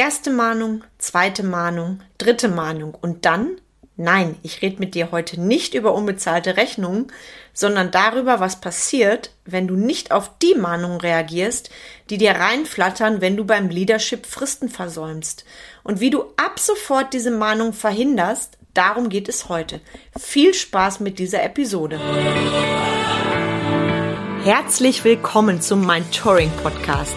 Erste Mahnung, zweite Mahnung, dritte Mahnung und dann? Nein, ich rede mit dir heute nicht über unbezahlte Rechnungen, sondern darüber, was passiert, wenn du nicht auf die Mahnungen reagierst, die dir reinflattern, wenn du beim Leadership Fristen versäumst. Und wie du ab sofort diese Mahnung verhinderst, darum geht es heute. Viel Spaß mit dieser Episode. Herzlich willkommen zum Mentoring Podcast,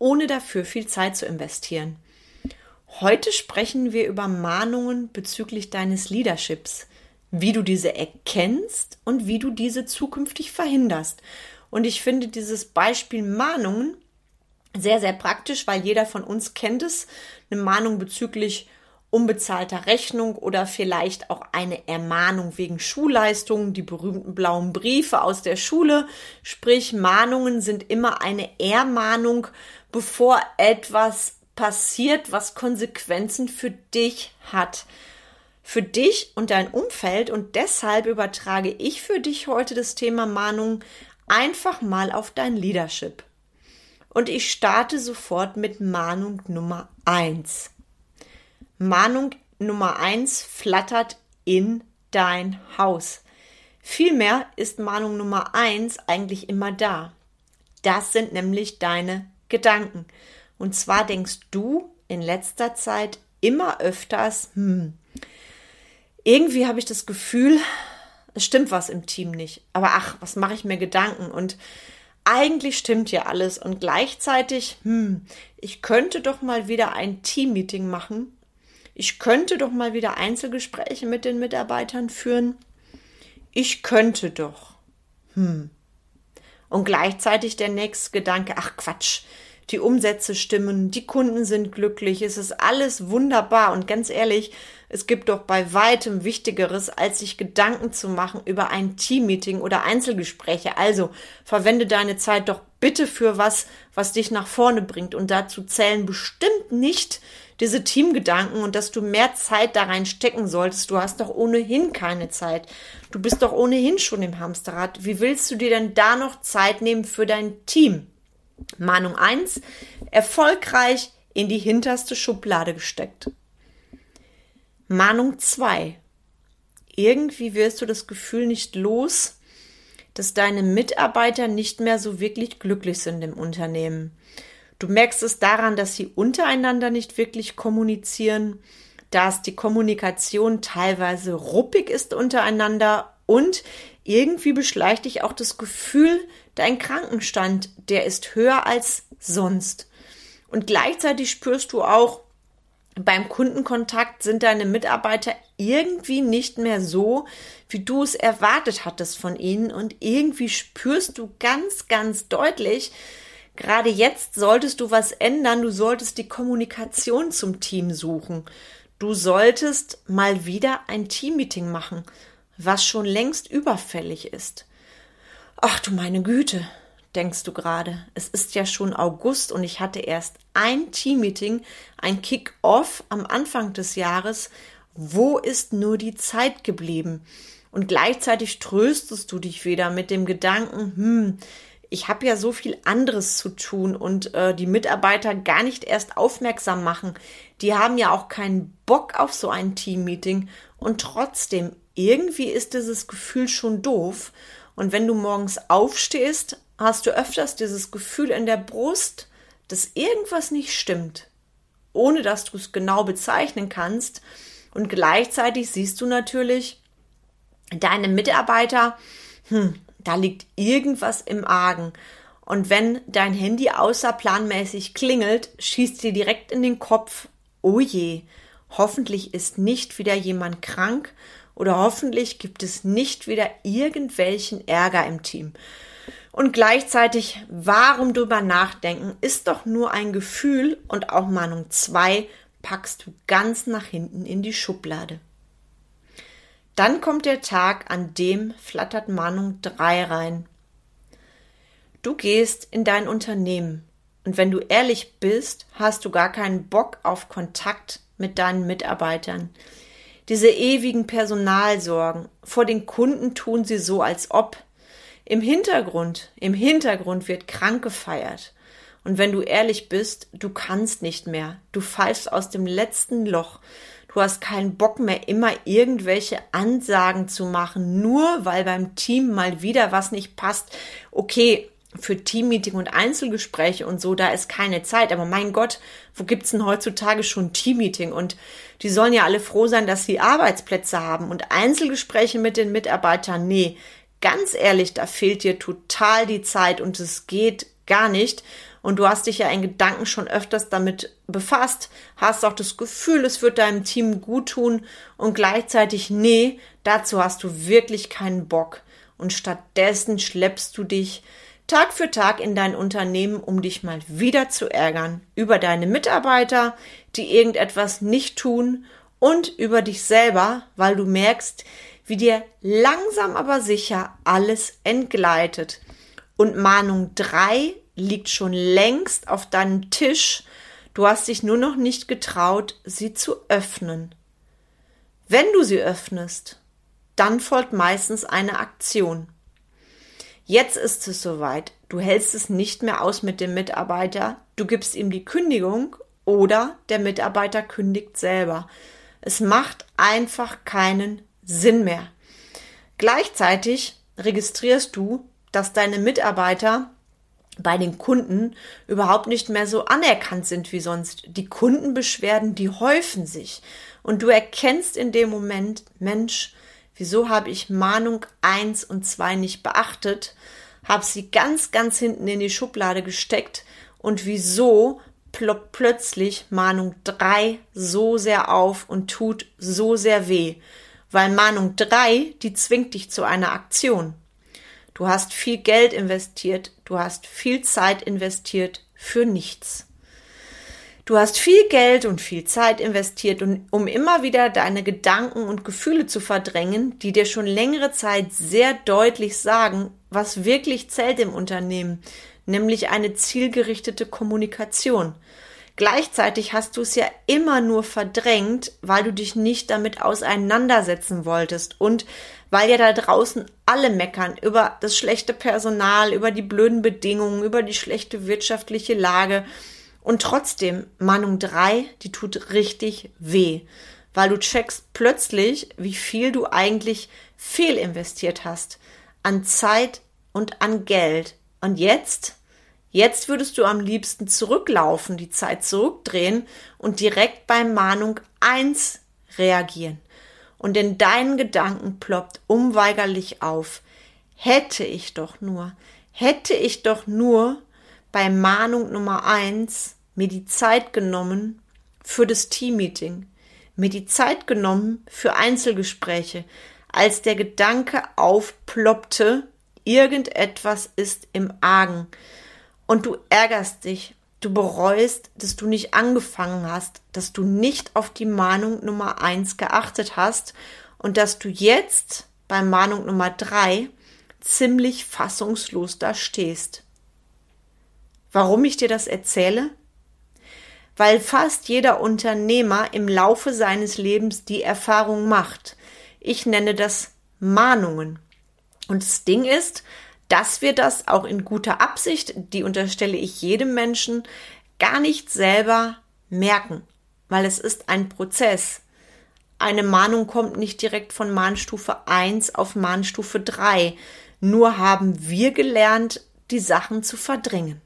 ohne dafür viel Zeit zu investieren. Heute sprechen wir über Mahnungen bezüglich deines Leaderships wie du diese erkennst und wie du diese zukünftig verhinderst. Und ich finde dieses Beispiel Mahnungen sehr, sehr praktisch, weil jeder von uns kennt es. Eine Mahnung bezüglich unbezahlter Rechnung oder vielleicht auch eine Ermahnung wegen Schulleistungen, die berühmten blauen Briefe aus der Schule. Sprich, Mahnungen sind immer eine Ermahnung, bevor etwas passiert, was Konsequenzen für dich hat für dich und dein Umfeld und deshalb übertrage ich für dich heute das Thema Mahnung einfach mal auf dein Leadership. Und ich starte sofort mit Mahnung Nummer eins. Mahnung Nummer eins flattert in dein Haus. Vielmehr ist Mahnung Nummer eins eigentlich immer da. Das sind nämlich deine Gedanken. Und zwar denkst du in letzter Zeit immer öfters, hm, irgendwie habe ich das Gefühl, es stimmt was im Team nicht. Aber ach, was mache ich mir Gedanken? Und eigentlich stimmt ja alles. Und gleichzeitig, hm, ich könnte doch mal wieder ein Teammeeting machen. Ich könnte doch mal wieder Einzelgespräche mit den Mitarbeitern führen. Ich könnte doch. Hm. Und gleichzeitig der nächste Gedanke, ach Quatsch, die Umsätze stimmen, die Kunden sind glücklich, es ist alles wunderbar und ganz ehrlich, es gibt doch bei weitem Wichtigeres, als sich Gedanken zu machen über ein Teammeeting oder Einzelgespräche. Also verwende deine Zeit doch bitte für was, was dich nach vorne bringt. Und dazu zählen bestimmt nicht diese Teamgedanken und dass du mehr Zeit da rein stecken solltest. Du hast doch ohnehin keine Zeit. Du bist doch ohnehin schon im Hamsterrad. Wie willst du dir denn da noch Zeit nehmen für dein Team? Mahnung 1. Erfolgreich in die hinterste Schublade gesteckt. Mahnung 2. Irgendwie wirst du das Gefühl nicht los, dass deine Mitarbeiter nicht mehr so wirklich glücklich sind im Unternehmen. Du merkst es daran, dass sie untereinander nicht wirklich kommunizieren, dass die Kommunikation teilweise ruppig ist untereinander und irgendwie beschleicht dich auch das Gefühl, dein Krankenstand, der ist höher als sonst. Und gleichzeitig spürst du auch, beim Kundenkontakt sind deine Mitarbeiter irgendwie nicht mehr so, wie du es erwartet hattest von ihnen und irgendwie spürst du ganz, ganz deutlich, gerade jetzt solltest du was ändern, du solltest die Kommunikation zum Team suchen. Du solltest mal wieder ein Teammeeting machen, was schon längst überfällig ist. Ach du meine Güte, denkst du gerade? Es ist ja schon August und ich hatte erst ein Teammeeting, ein Kick-off am Anfang des Jahres. Wo ist nur die Zeit geblieben? Und gleichzeitig tröstest du dich wieder mit dem Gedanken, hm, ich habe ja so viel anderes zu tun und äh, die Mitarbeiter gar nicht erst aufmerksam machen. Die haben ja auch keinen Bock auf so ein Teammeeting und trotzdem irgendwie ist dieses Gefühl schon doof. Und wenn du morgens aufstehst, hast du öfters dieses Gefühl in der Brust, dass irgendwas nicht stimmt, ohne dass du es genau bezeichnen kannst. Und gleichzeitig siehst du natürlich deine Mitarbeiter, hm, da liegt irgendwas im Argen. Und wenn dein Handy außerplanmäßig klingelt, schießt dir direkt in den Kopf, oh je, hoffentlich ist nicht wieder jemand krank oder hoffentlich gibt es nicht wieder irgendwelchen Ärger im Team. Und gleichzeitig, warum drüber nachdenken, ist doch nur ein Gefühl und auch Mahnung 2 packst du ganz nach hinten in die Schublade. Dann kommt der Tag, an dem flattert Mahnung 3 rein. Du gehst in dein Unternehmen und wenn du ehrlich bist, hast du gar keinen Bock auf Kontakt mit deinen Mitarbeitern. Diese ewigen Personalsorgen. Vor den Kunden tun sie so, als ob. Im Hintergrund, im Hintergrund wird krank gefeiert. Und wenn du ehrlich bist, du kannst nicht mehr. Du pfeifst aus dem letzten Loch. Du hast keinen Bock mehr, immer irgendwelche Ansagen zu machen, nur weil beim Team mal wieder was nicht passt. Okay, für Teammeeting und Einzelgespräche und so, da ist keine Zeit. Aber mein Gott, wo gibt's denn heutzutage schon Teammeeting? Und die sollen ja alle froh sein, dass sie Arbeitsplätze haben und Einzelgespräche mit den Mitarbeitern. Nee, ganz ehrlich, da fehlt dir total die Zeit und es geht gar nicht. Und du hast dich ja in Gedanken schon öfters damit befasst, hast auch das Gefühl, es wird deinem Team gut tun und gleichzeitig, nee, dazu hast du wirklich keinen Bock. Und stattdessen schleppst du dich Tag für Tag in dein Unternehmen, um dich mal wieder zu ärgern über deine Mitarbeiter, die irgendetwas nicht tun und über dich selber, weil du merkst, wie dir langsam aber sicher alles entgleitet. Und Mahnung 3 liegt schon längst auf deinem Tisch, du hast dich nur noch nicht getraut, sie zu öffnen. Wenn du sie öffnest, dann folgt meistens eine Aktion. Jetzt ist es soweit. Du hältst es nicht mehr aus mit dem Mitarbeiter. Du gibst ihm die Kündigung oder der Mitarbeiter kündigt selber. Es macht einfach keinen Sinn mehr. Gleichzeitig registrierst du, dass deine Mitarbeiter bei den Kunden überhaupt nicht mehr so anerkannt sind wie sonst. Die Kundenbeschwerden, die häufen sich. Und du erkennst in dem Moment, Mensch, Wieso habe ich Mahnung 1 und 2 nicht beachtet? Habe sie ganz, ganz hinten in die Schublade gesteckt und wieso ploppt plötzlich Mahnung 3 so sehr auf und tut so sehr weh? Weil Mahnung 3, die zwingt dich zu einer Aktion. Du hast viel Geld investiert, du hast viel Zeit investiert für nichts. Du hast viel Geld und viel Zeit investiert, um immer wieder deine Gedanken und Gefühle zu verdrängen, die dir schon längere Zeit sehr deutlich sagen, was wirklich zählt im Unternehmen, nämlich eine zielgerichtete Kommunikation. Gleichzeitig hast du es ja immer nur verdrängt, weil du dich nicht damit auseinandersetzen wolltest und weil ja da draußen alle meckern über das schlechte Personal, über die blöden Bedingungen, über die schlechte wirtschaftliche Lage und trotzdem, Mahnung 3, die tut richtig weh, weil du checkst plötzlich, wie viel du eigentlich fehlinvestiert hast an Zeit und an Geld. Und jetzt, jetzt würdest du am liebsten zurücklaufen, die Zeit zurückdrehen und direkt bei Mahnung 1 reagieren. Und in deinen Gedanken ploppt unweigerlich auf, hätte ich doch nur, hätte ich doch nur bei Mahnung Nummer eins mir die Zeit genommen für das Teammeeting, mir die Zeit genommen für Einzelgespräche, als der Gedanke aufploppte, irgendetwas ist im Argen. Und du ärgerst dich, du bereust, dass du nicht angefangen hast, dass du nicht auf die Mahnung Nummer eins geachtet hast und dass du jetzt bei Mahnung Nummer drei ziemlich fassungslos da stehst. Warum ich dir das erzähle? Weil fast jeder Unternehmer im Laufe seines Lebens die Erfahrung macht. Ich nenne das Mahnungen. Und das Ding ist, dass wir das auch in guter Absicht, die unterstelle ich jedem Menschen, gar nicht selber merken, weil es ist ein Prozess. Eine Mahnung kommt nicht direkt von Mahnstufe 1 auf Mahnstufe 3. Nur haben wir gelernt, die Sachen zu verdrängen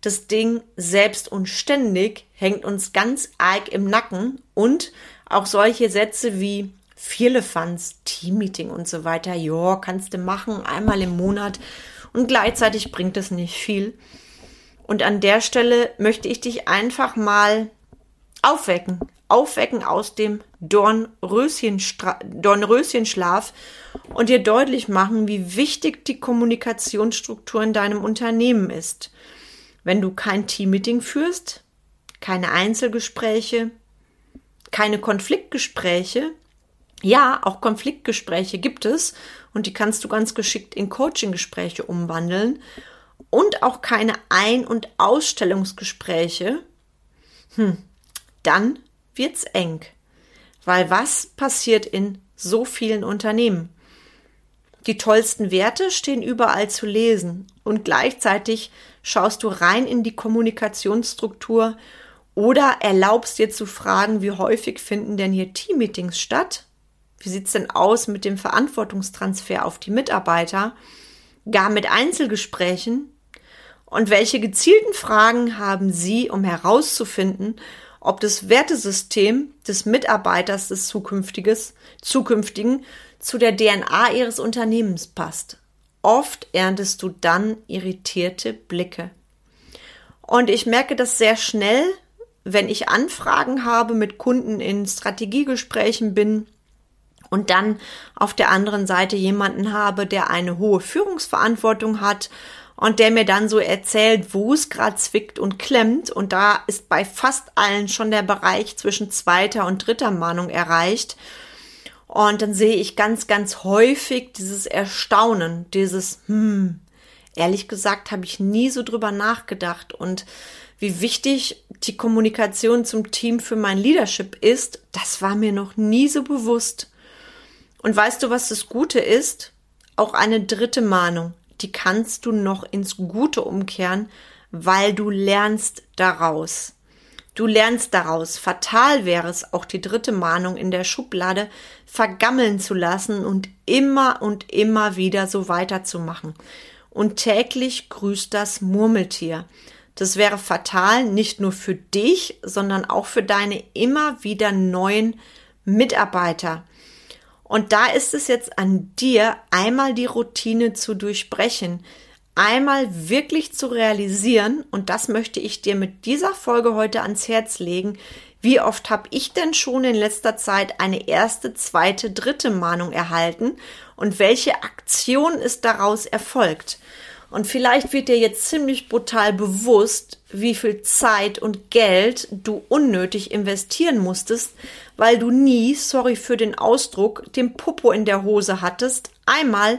das Ding selbst und ständig hängt uns ganz arg im Nacken und auch solche Sätze wie Vierlefanz, Teammeeting und so weiter, ja, kannst du machen, einmal im Monat und gleichzeitig bringt es nicht viel. Und an der Stelle möchte ich dich einfach mal aufwecken, aufwecken aus dem Dornröschenschlaf und dir deutlich machen, wie wichtig die Kommunikationsstruktur in deinem Unternehmen ist. Wenn du kein Teammeeting führst, keine Einzelgespräche, keine Konfliktgespräche. Ja, auch Konfliktgespräche gibt es und die kannst du ganz geschickt in Coachinggespräche umwandeln und auch keine Ein- und Ausstellungsgespräche. Hm, dann wird's eng. Weil was passiert in so vielen Unternehmen? Die tollsten Werte stehen überall zu lesen und gleichzeitig schaust du rein in die Kommunikationsstruktur oder erlaubst dir zu fragen, wie häufig finden denn hier Teammeetings statt? Wie sieht's denn aus mit dem Verantwortungstransfer auf die Mitarbeiter? Gar mit Einzelgesprächen? Und welche gezielten Fragen haben Sie, um herauszufinden, ob das Wertesystem des Mitarbeiters des zukünftiges, zukünftigen zu der DNA Ihres Unternehmens passt? Oft erntest du dann irritierte Blicke. Und ich merke das sehr schnell, wenn ich Anfragen habe, mit Kunden in Strategiegesprächen bin und dann auf der anderen Seite jemanden habe, der eine hohe Führungsverantwortung hat und der mir dann so erzählt, wo es gerade zwickt und klemmt. Und da ist bei fast allen schon der Bereich zwischen zweiter und dritter Mahnung erreicht. Und dann sehe ich ganz, ganz häufig dieses Erstaunen, dieses, hm, ehrlich gesagt habe ich nie so drüber nachgedacht. Und wie wichtig die Kommunikation zum Team für mein Leadership ist, das war mir noch nie so bewusst. Und weißt du, was das Gute ist? Auch eine dritte Mahnung, die kannst du noch ins Gute umkehren, weil du lernst daraus. Du lernst daraus. Fatal wäre es, auch die dritte Mahnung in der Schublade vergammeln zu lassen und immer und immer wieder so weiterzumachen. Und täglich grüßt das Murmeltier. Das wäre fatal nicht nur für dich, sondern auch für deine immer wieder neuen Mitarbeiter. Und da ist es jetzt an dir, einmal die Routine zu durchbrechen, einmal wirklich zu realisieren, und das möchte ich dir mit dieser Folge heute ans Herz legen, wie oft habe ich denn schon in letzter Zeit eine erste, zweite, dritte Mahnung erhalten und welche Aktion ist daraus erfolgt? Und vielleicht wird dir jetzt ziemlich brutal bewusst, wie viel Zeit und Geld du unnötig investieren musstest, weil du nie, sorry für den Ausdruck, den Popo in der Hose hattest, einmal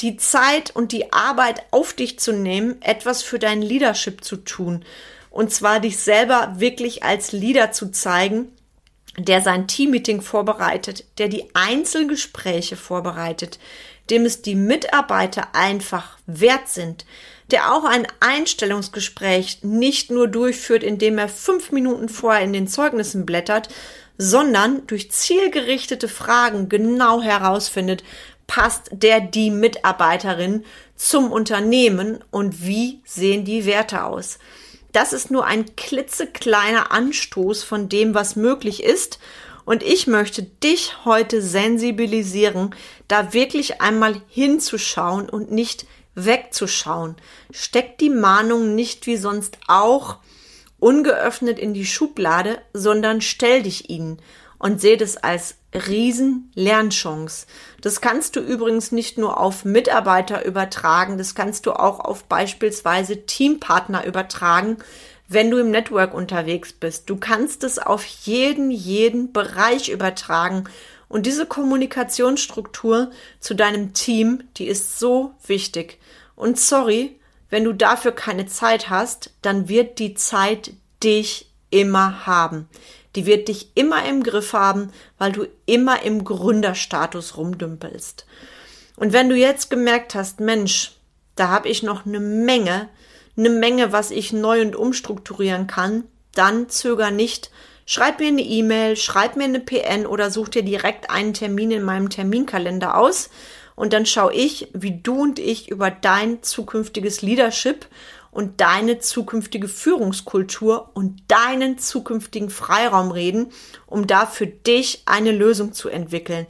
die Zeit und die Arbeit auf dich zu nehmen, etwas für dein Leadership zu tun. Und zwar dich selber wirklich als Leader zu zeigen, der sein Teammeeting vorbereitet, der die Einzelgespräche vorbereitet, dem es die Mitarbeiter einfach wert sind, der auch ein Einstellungsgespräch nicht nur durchführt, indem er fünf Minuten vorher in den Zeugnissen blättert, sondern durch zielgerichtete Fragen genau herausfindet, passt der die Mitarbeiterin zum Unternehmen und wie sehen die Werte aus. Das ist nur ein klitzekleiner Anstoß von dem, was möglich ist und ich möchte dich heute sensibilisieren, da wirklich einmal hinzuschauen und nicht wegzuschauen. Steck die Mahnung nicht wie sonst auch ungeöffnet in die Schublade, sondern stell dich ihnen und seht es als riesen Lernchance. Das kannst du übrigens nicht nur auf Mitarbeiter übertragen, das kannst du auch auf beispielsweise Teampartner übertragen, wenn du im Network unterwegs bist. Du kannst es auf jeden, jeden Bereich übertragen. Und diese Kommunikationsstruktur zu deinem Team, die ist so wichtig. Und sorry, wenn du dafür keine Zeit hast, dann wird die Zeit dich immer haben. Die wird dich immer im Griff haben, weil du immer im Gründerstatus rumdümpelst. Und wenn du jetzt gemerkt hast, Mensch, da habe ich noch eine Menge eine Menge, was ich neu und umstrukturieren kann, dann zöger nicht. Schreib mir eine E-Mail, schreib mir eine PN oder such dir direkt einen Termin in meinem Terminkalender aus und dann schaue ich, wie du und ich über dein zukünftiges Leadership und deine zukünftige Führungskultur und deinen zukünftigen Freiraum reden, um da für dich eine Lösung zu entwickeln.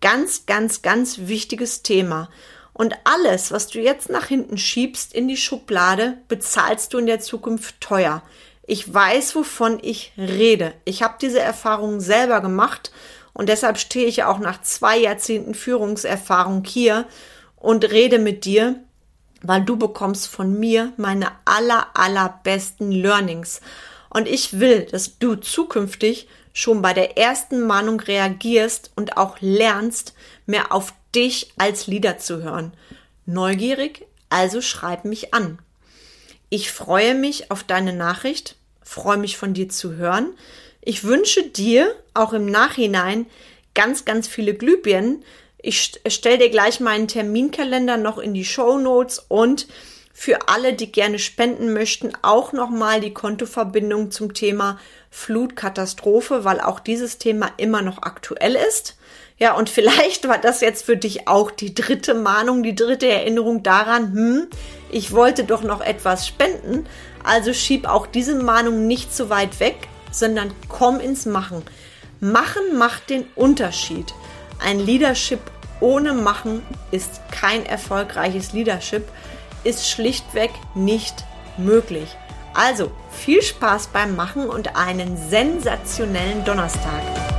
Ganz, ganz, ganz wichtiges Thema. Und alles, was du jetzt nach hinten schiebst in die Schublade, bezahlst du in der Zukunft teuer. Ich weiß, wovon ich rede. Ich habe diese Erfahrung selber gemacht und deshalb stehe ich auch nach zwei Jahrzehnten Führungserfahrung hier und rede mit dir, weil du bekommst von mir meine aller, allerbesten Learnings. Und ich will, dass du zukünftig schon bei der ersten Mahnung reagierst und auch lernst, mehr auf dich als Leader zu hören. Neugierig? Also schreib mich an. Ich freue mich auf deine Nachricht, freue mich von dir zu hören. Ich wünsche dir auch im Nachhinein ganz, ganz viele Glühbirnen. Ich stelle dir gleich meinen Terminkalender noch in die Show Notes und für alle, die gerne spenden möchten, auch nochmal die Kontoverbindung zum Thema Flutkatastrophe, weil auch dieses Thema immer noch aktuell ist. Ja, und vielleicht war das jetzt für dich auch die dritte Mahnung, die dritte Erinnerung daran, hm, ich wollte doch noch etwas spenden. Also schieb auch diese Mahnung nicht zu weit weg, sondern komm ins Machen. Machen macht den Unterschied. Ein Leadership ohne Machen ist kein erfolgreiches Leadership, ist schlichtweg nicht möglich. Also viel Spaß beim Machen und einen sensationellen Donnerstag.